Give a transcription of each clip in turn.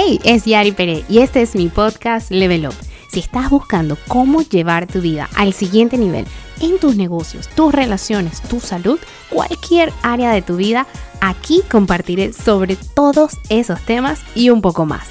Hey, es Yari Pérez y este es mi podcast Level Up. Si estás buscando cómo llevar tu vida al siguiente nivel en tus negocios, tus relaciones, tu salud, cualquier área de tu vida, aquí compartiré sobre todos esos temas y un poco más.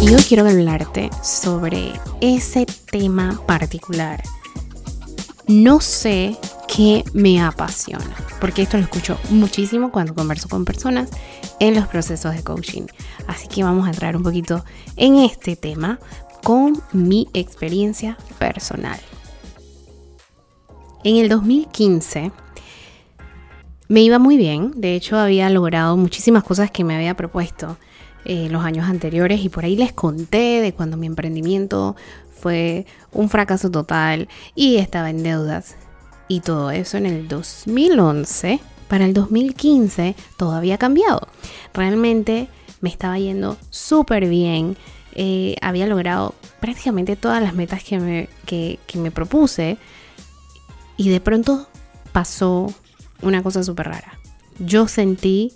Y hoy quiero hablarte sobre ese tema particular. No sé qué me apasiona, porque esto lo escucho muchísimo cuando converso con personas en los procesos de coaching. Así que vamos a entrar un poquito en este tema con mi experiencia personal. En el 2015 me iba muy bien, de hecho había logrado muchísimas cosas que me había propuesto en los años anteriores y por ahí les conté de cuando mi emprendimiento fue un fracaso total y estaba en deudas y todo eso en el 2011. Para el 2015 todo había cambiado. Realmente me estaba yendo súper bien. Eh, había logrado prácticamente todas las metas que me, que me propuse. Y de pronto pasó una cosa súper rara. Yo sentí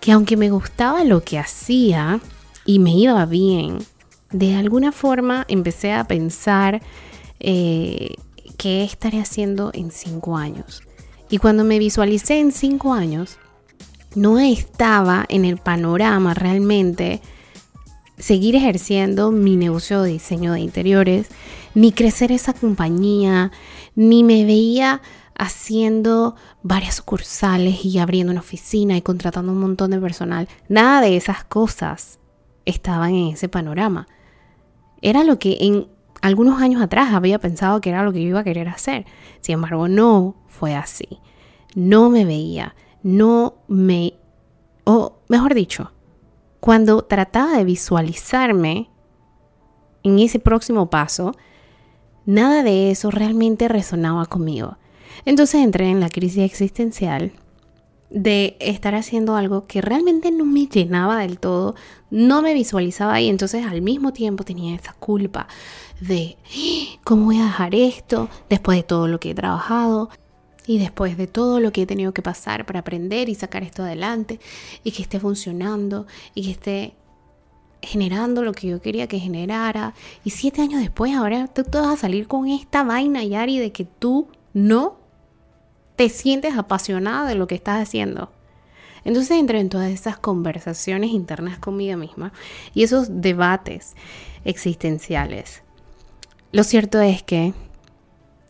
que aunque me gustaba lo que hacía y me iba bien, de alguna forma empecé a pensar eh, qué estaré haciendo en cinco años. Y cuando me visualicé en cinco años, no estaba en el panorama realmente seguir ejerciendo mi negocio de diseño de interiores, ni crecer esa compañía, ni me veía haciendo varias sucursales y abriendo una oficina y contratando un montón de personal. Nada de esas cosas estaban en ese panorama. Era lo que en algunos años atrás había pensado que era lo que yo iba a querer hacer. Sin embargo, no fue así. No me veía, no me... O mejor dicho, cuando trataba de visualizarme en ese próximo paso, nada de eso realmente resonaba conmigo. Entonces entré en la crisis existencial de estar haciendo algo que realmente no me llenaba del todo, no me visualizaba y entonces al mismo tiempo tenía esa culpa de cómo voy a dejar esto después de todo lo que he trabajado y después de todo lo que he tenido que pasar para aprender y sacar esto adelante y que esté funcionando y que esté generando lo que yo quería que generara y siete años después ahora tú te vas a salir con esta vaina Yari de que tú no te sientes apasionada de lo que estás haciendo. Entonces entré en todas esas conversaciones internas conmigo misma y esos debates existenciales. Lo cierto es que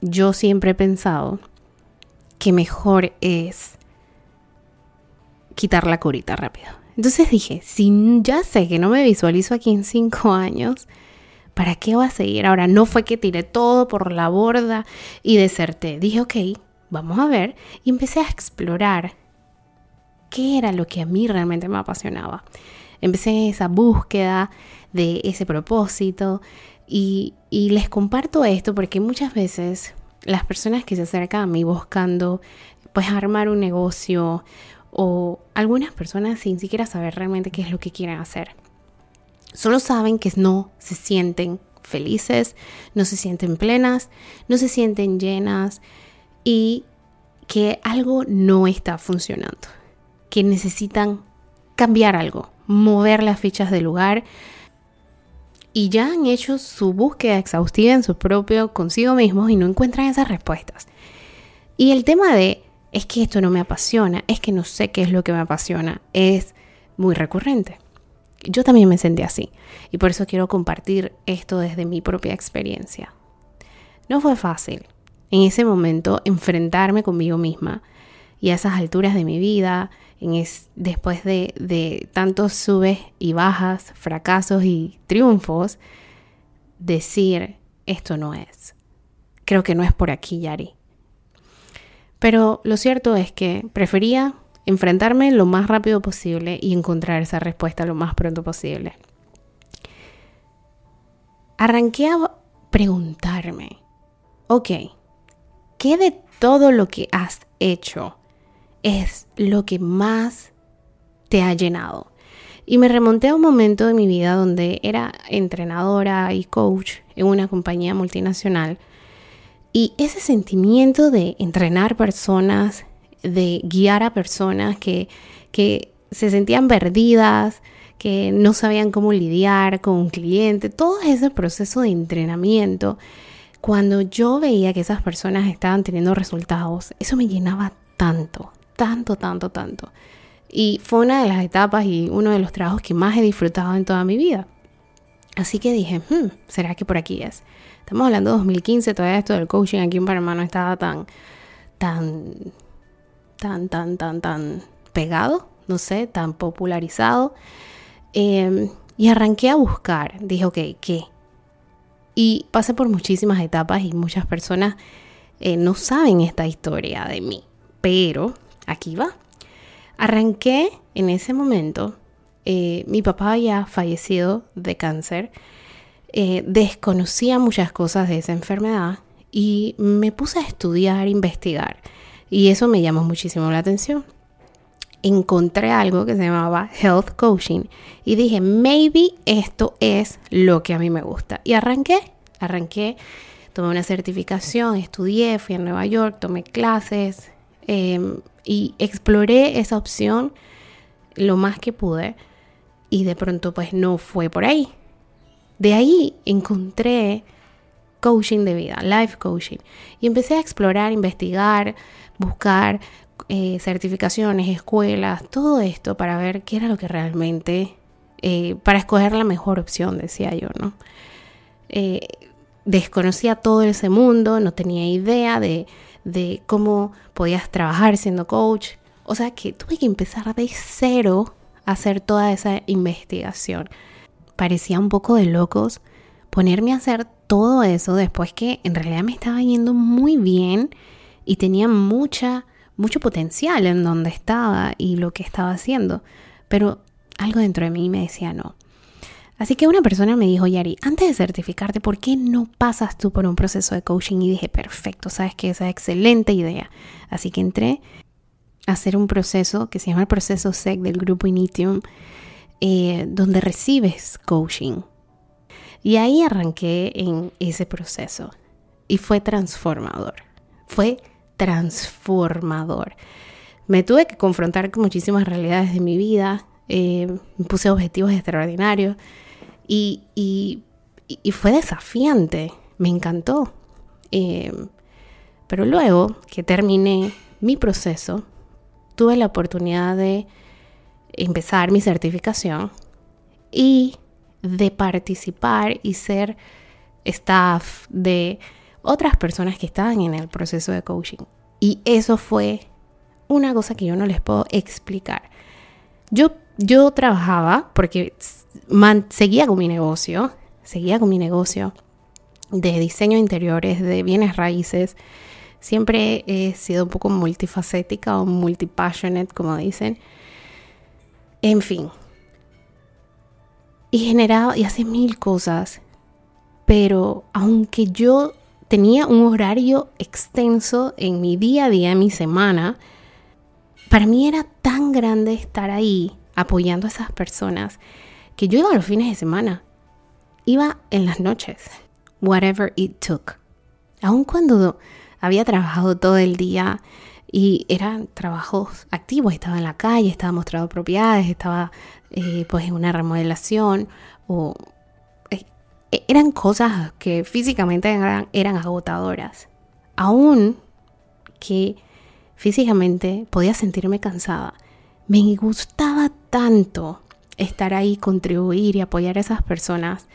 yo siempre he pensado que mejor es quitar la curita rápido. Entonces dije, si ya sé que no me visualizo aquí en cinco años, ¿para qué voy a seguir? Ahora, no fue que tiré todo por la borda y deserté. Dije, ok, vamos a ver, y empecé a explorar qué era lo que a mí realmente me apasionaba. Empecé esa búsqueda de ese propósito y, les comparto esto porque muchas veces las personas que se acercan a mí buscando pues armar un negocio o algunas personas sin siquiera saber realmente qué es lo que quieren hacer. Solo saben que no se sienten felices, no se sienten plenas, no se sienten llenas, y que algo no está funcionando, que necesitan cambiar algo, mover las fichas del lugar y ya han hecho su búsqueda exhaustiva en su propio consigo mismos y no encuentran esas respuestas. Y el tema de es que esto no me apasiona, es que no sé qué es lo que me apasiona, es muy recurrente. Yo también me sentí así y por eso quiero compartir esto desde mi propia experiencia. No fue fácil, en ese momento enfrentarme conmigo misma y a esas alturas de mi vida, después de, de tantos subes y bajas, fracasos y triunfos, decir, esto no es. Creo que no es por aquí, Yari. Pero lo cierto es que prefería enfrentarme lo más rápido posible y encontrar esa respuesta lo más pronto posible. Arranqué a preguntarme, ok, ¿qué de todo lo que has hecho es lo que más te ha llenado? Y me remonté a un momento de mi vida donde era entrenadora y coach en una compañía multinacional. Y ese sentimiento de entrenar personas de guiar a personas que, que se sentían perdidas, que no sabían cómo lidiar con un cliente, todo ese proceso de entrenamiento, cuando yo veía que esas personas estaban teniendo resultados, eso me llenaba tanto, tanto, tanto, tanto. Y fue una de las etapas y uno de los trabajos que más he disfrutado en toda mi vida. Así que dije, hmm, ¿será que por aquí es? Estamos hablando de 2015, todavía esto del coaching aquí en Panamá no estaba tan, tan, tan, tan, tan, tan pegado, no sé, tan popularizado. Em, y arranqué a buscar, dije, ok, ¿qué? Y pasé por muchísimas etapas y muchas personas eh, no saben esta historia de mí, pero aquí va. Arranqué en ese momento, eh, mi papá había fallecido de cáncer, eh, desconocía muchas cosas de esa enfermedad y me puse a estudiar, investigar y eso me llamó muchísimo la atención. Encontré algo que se llamaba Health Coaching y dije, maybe esto es lo que a mí me gusta. Y arranqué, arranqué, tomé una certificación, estudié, fui a Nueva York, tomé clases em, y exploré esa opción lo más que pude y de pronto pues no fue por ahí. De ahí encontré coaching de vida, life coaching. Y empecé a explorar, investigar, buscar eh, certificaciones, escuelas, todo esto para ver qué era lo que realmente, eh, para escoger la mejor opción, decía yo, ¿no? Eh, desconocía todo ese mundo, no tenía idea de, de cómo podías trabajar siendo coach. O sea que tuve que empezar de cero a hacer toda esa investigación parecía un poco de locos ponerme a hacer todo eso después que en realidad me estaba yendo muy bien y tenía mucha, mucho potencial en donde estaba y lo que estaba haciendo. Pero algo dentro de mí me decía no. Así que una persona me dijo, Yari, antes de certificarte, ¿por qué no pasas tú por un proceso de coaching? Y dije, perfecto, sabes que esa es excelente idea. Así que entré a hacer un proceso que se llama el proceso SEC del grupo Initium eh, donde recibes coaching. Y ahí arranqué en ese proceso y fue transformador. Fue transformador. Me tuve que confrontar con muchísimas realidades de mi vida, eh, me puse objetivos extraordinarios y, fue desafiante, me encantó. Eh, pero luego que terminé mi proceso, tuve la oportunidad de empezar mi certificación y de participar y ser staff de otras personas que estaban en el proceso de coaching. Y eso fue una cosa que yo no les puedo explicar. Yo, yo trabajaba porque seguía con mi negocio, seguía con mi negocio de diseño de interiores, de bienes raíces. Siempre he sido un poco multifacética o multipassionate, como dicen. En fin. Y generaba y hace mil cosas. Pero aunque yo tenía un horario extenso en mi día a día, en mi semana, para mí era tan grande estar ahí apoyando a esas personas que yo iba los fines de semana. Iba en las noches. Whatever it took. Aun cuando había trabajado todo el día y eran trabajos activos, estaba en la calle, estaba mostrando propiedades, estaba eh, pues en una remodelación o eran cosas que físicamente eran, agotadoras. Aún que físicamente podía sentirme cansada, me gustaba tanto estar ahí, contribuir y apoyar a esas personas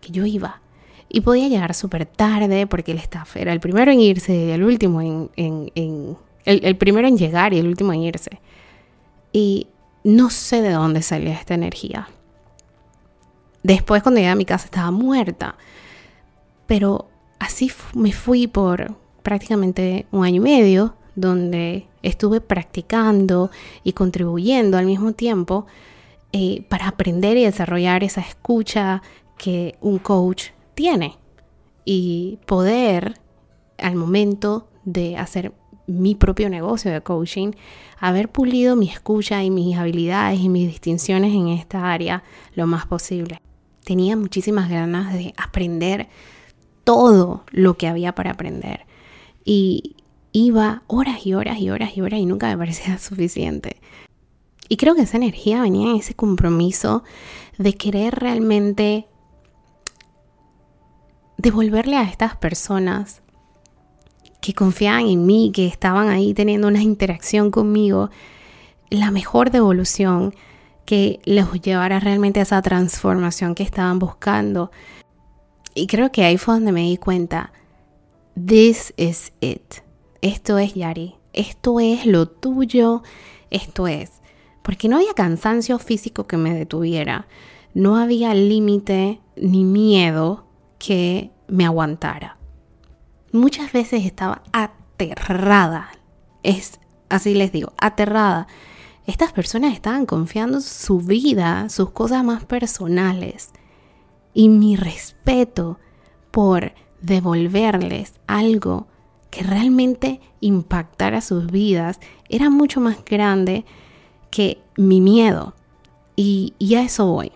que yo iba. Y podía llegar súper tarde porque el staff era el primero en irse y el último en el, primero en llegar y el último en irse. Y no sé de dónde salía esta energía. Después cuando llegué a mi casa estaba muerta. Pero así me fui por prácticamente un año y medio donde estuve practicando y contribuyendo al mismo tiempo eh, para aprender y desarrollar esa escucha que un coach tiene y poder al momento de hacer mi propio negocio de coaching, haber pulido mi escucha y mis habilidades y mis distinciones en esta área lo más posible. Tenía muchísimas ganas de aprender todo lo que había para aprender. Y iba horas y horas y horas y horas y nunca me parecía suficiente. Y creo que esa energía venía en ese compromiso de querer realmente devolverle a estas personas que confiaban en mí, que estaban ahí teniendo una interacción conmigo, la mejor devolución que les llevara realmente a esa transformación que estaban buscando. Y creo que ahí fue donde me di cuenta, this is it. Esto es Yari, esto es lo tuyo, esto es. Porque no había cansancio físico que me detuviera, no había límite ni miedo que me aguantara. Muchas veces estaba aterrada, es así les digo, aterrada. Estas personas estaban confiando su vida, sus cosas más personales. Y mi respeto por devolverles algo que realmente impactara sus vidas era mucho más grande que mi miedo. Y, y a eso voy.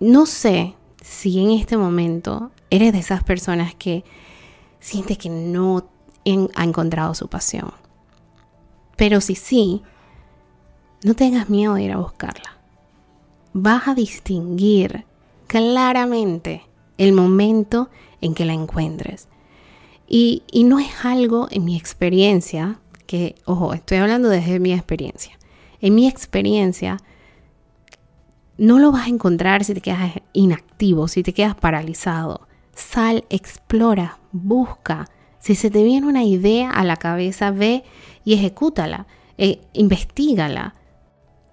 No sé si en este momento eres de esas personas que siente que no ha encontrado su pasión. Pero si sí, no tengas miedo de ir a buscarla. Vas a distinguir claramente el momento en que la encuentres. Y, y, no es algo en mi experiencia, que, ojo, estoy hablando desde mi experiencia. En mi experiencia, no lo vas a encontrar si te quedas inactivo, si te quedas paralizado. Sal, explora, busca. Si se te viene una idea a la cabeza, ve y ejecútala, e investigala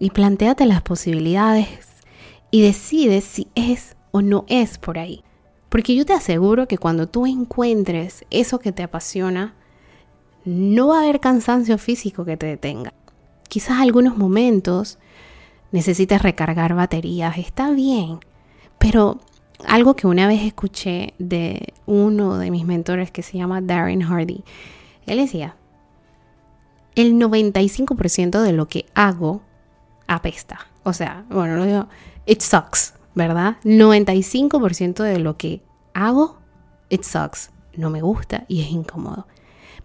y planteate las posibilidades y decide si es o no es por ahí. Porque yo te aseguro que cuando tú encuentres eso que te apasiona, no va a haber cansancio físico que te detenga. Quizás algunos momentos necesites recargar baterías, está bien, pero algo que una vez escuché de uno de mis mentores que se llama Darren Hardy, él decía, el 95% de lo que hago apesta. O sea, bueno, no digo, it sucks, ¿verdad? 95% de lo que hago, it sucks. No me gusta y es incómodo.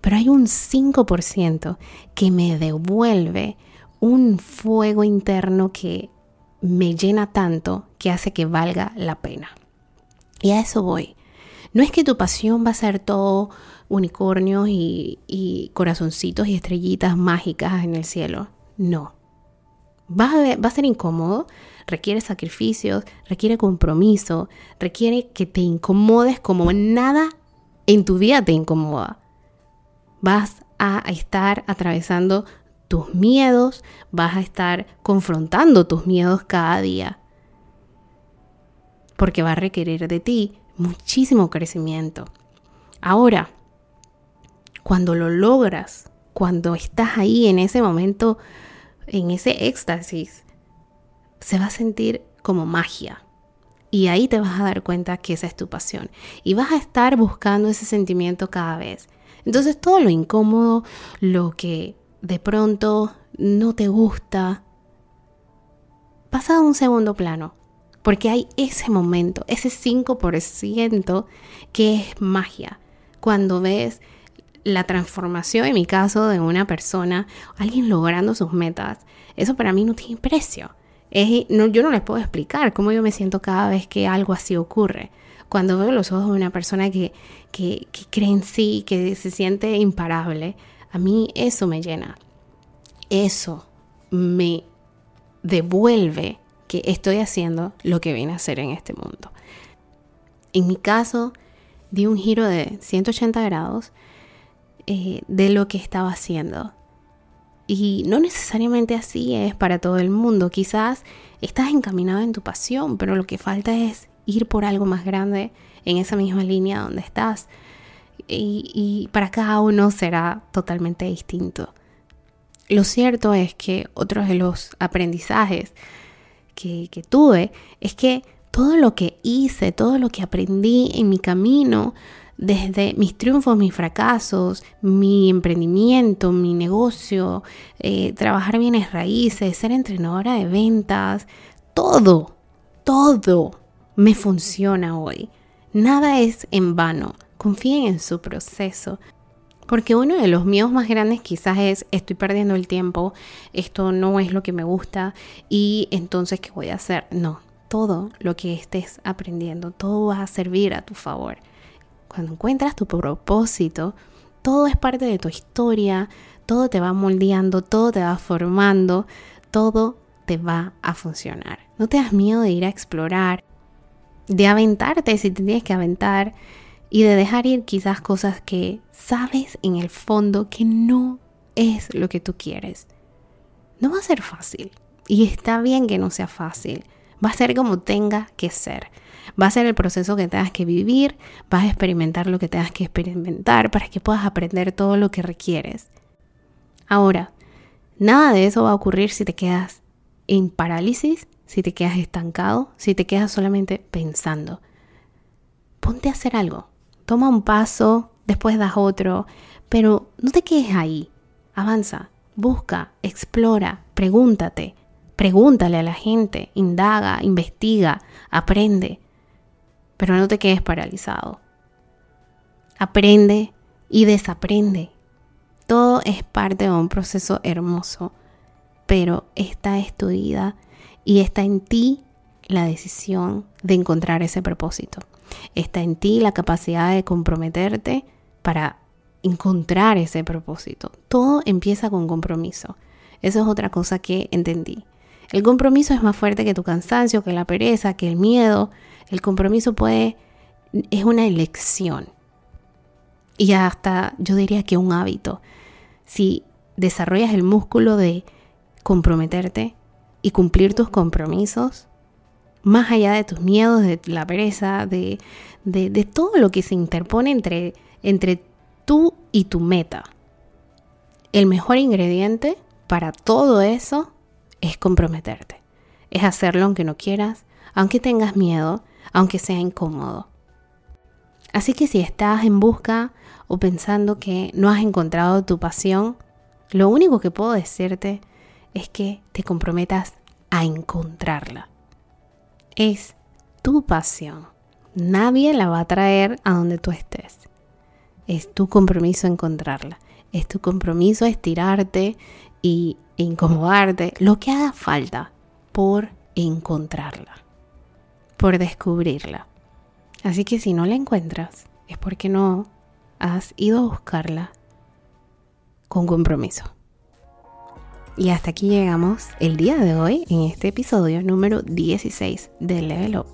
Pero hay un 5% que me devuelve un fuego interno que me llena tanto que hace que valga la pena. Y a eso voy. No es que tu pasión va a ser todo unicornios y, corazoncitos y estrellitas mágicas en el cielo. No. Va a, ser incómodo, requiere sacrificios, requiere compromiso, requiere que te incomodes como nada en tu vida te incomoda. Vas a estar atravesando tus miedos, vas a estar confrontando tus miedos cada día. Porque va a requerir de ti muchísimo crecimiento. Ahora, cuando lo logras, cuando estás ahí en ese momento, en ese éxtasis, se va a sentir como magia. Y ahí te vas a dar cuenta que esa es tu pasión. Y vas a estar buscando ese sentimiento cada vez. Entonces todo lo incómodo, lo que de pronto no te gusta, pasa a un segundo plano, porque hay ese momento, ese 5% que es magia, cuando ves la transformación, en mi caso, de una persona, alguien logrando sus metas, eso para mí no tiene precio. no, yo no les puedo explicar cómo yo me siento cada vez que algo así ocurre. Cuando veo los ojos de una persona que, que cree en sí, que se siente imparable, a mí eso me llena. Eso me devuelve que estoy haciendo lo que vine a hacer en este mundo. En mi caso, di un giro de 180 grados eh, de lo que estaba haciendo. Y no necesariamente así es para todo el mundo. Quizás estás encaminado en tu pasión, pero lo que falta es ir por algo más grande en esa misma línea donde estás y, para cada uno será totalmente distinto. Lo cierto es que otro de los aprendizajes que, que tuve es que todo lo que hice, todo lo que aprendí en mi camino, desde mis triunfos, mis fracasos, mi emprendimiento, mi negocio, eh, trabajar bienes raíces, ser entrenadora de ventas, todo, todo me funciona hoy. Nada es en vano confíen en su proceso, Porque uno de los miedos más grandes quizás es estoy perdiendo el tiempo, esto no es lo que me gusta y entonces ¿qué voy a hacer? No, todo lo que estés aprendiendo, todo va a servir a tu favor. Cuando encuentras tu propósito, todo es parte de tu historia, todo te va moldeando, todo te va formando, todo te va a funcionar. No te das miedo de ir a explorar, de aventarte si te tienes que aventar y de dejar ir quizás cosas que sabes en el fondo que no es lo que tú quieres. No va a ser fácil y está bien que no sea fácil. Va a ser como tenga que ser. Va a ser el proceso que tengas que vivir, vas a experimentar lo que tengas que experimentar para que puedas aprender todo lo que requieres. Ahora, nada de eso va a ocurrir si te quedas en parálisis, si te quedas estancado, si te quedas solamente pensando. Ponte a hacer algo. Toma un paso, después das otro, pero no te quedes ahí. Avanza, busca, explora, pregúntate, pregúntale a la gente, indaga, investiga, aprende, pero no te quedes paralizado. Aprende y desaprende. Todo es parte de un proceso hermoso, pero está estudiada y está en ti la decisión de encontrar ese propósito. Está en ti la capacidad de comprometerte para encontrar ese propósito. Todo empieza con compromiso. Eso es otra cosa que entendí. El compromiso es más fuerte que tu cansancio, que la pereza, que el miedo. El compromiso puede es una elección. Y hasta yo diría que un hábito. Si desarrollas el músculo de comprometerte y cumplir tus compromisos, más allá de tus miedos, de la pereza, de, de, todo lo que se interpone entre, entre tú y tu meta. El mejor ingrediente para todo eso es comprometerte. Es hacerlo aunque no quieras, aunque tengas miedo, aunque sea incómodo. Así que si estás en busca o pensando que no has encontrado tu pasión, lo único que puedo decirte es que te comprometas a encontrarla. Es tu pasión. Nadie la va a traer a donde tú estés. Es tu compromiso encontrarla. Es tu compromiso estirarte y incomodarte, lo que haga falta por encontrarla, por descubrirla. Así que si no la encuentras, es porque no has ido a buscarla con compromiso. Y hasta aquí llegamos el día de hoy en este episodio número 16 de Level Up.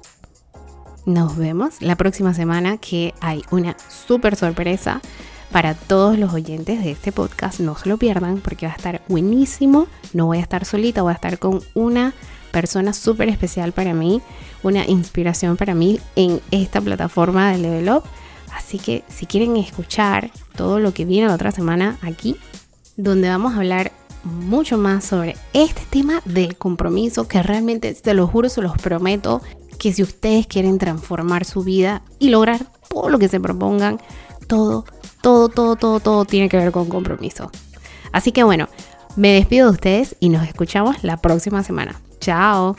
Nos vemos la próxima semana que hay una súper sorpresa para todos los oyentes de este podcast. No se lo pierdan porque va a estar buenísimo. No voy a estar solita, voy a estar con una persona súper especial para mí, una inspiración para mí en esta plataforma de Level Up. Así que si quieren escuchar todo lo que viene la otra semana aquí, donde vamos a hablar mucho más sobre este tema del compromiso que realmente, te lo juro, se los prometo, que si ustedes quieren transformar su vida y lograr todo lo que se propongan, todo, todo, todo, todo, todo tiene que ver con compromiso. Así que bueno, me despido de ustedes y nos escuchamos la próxima semana. Chao.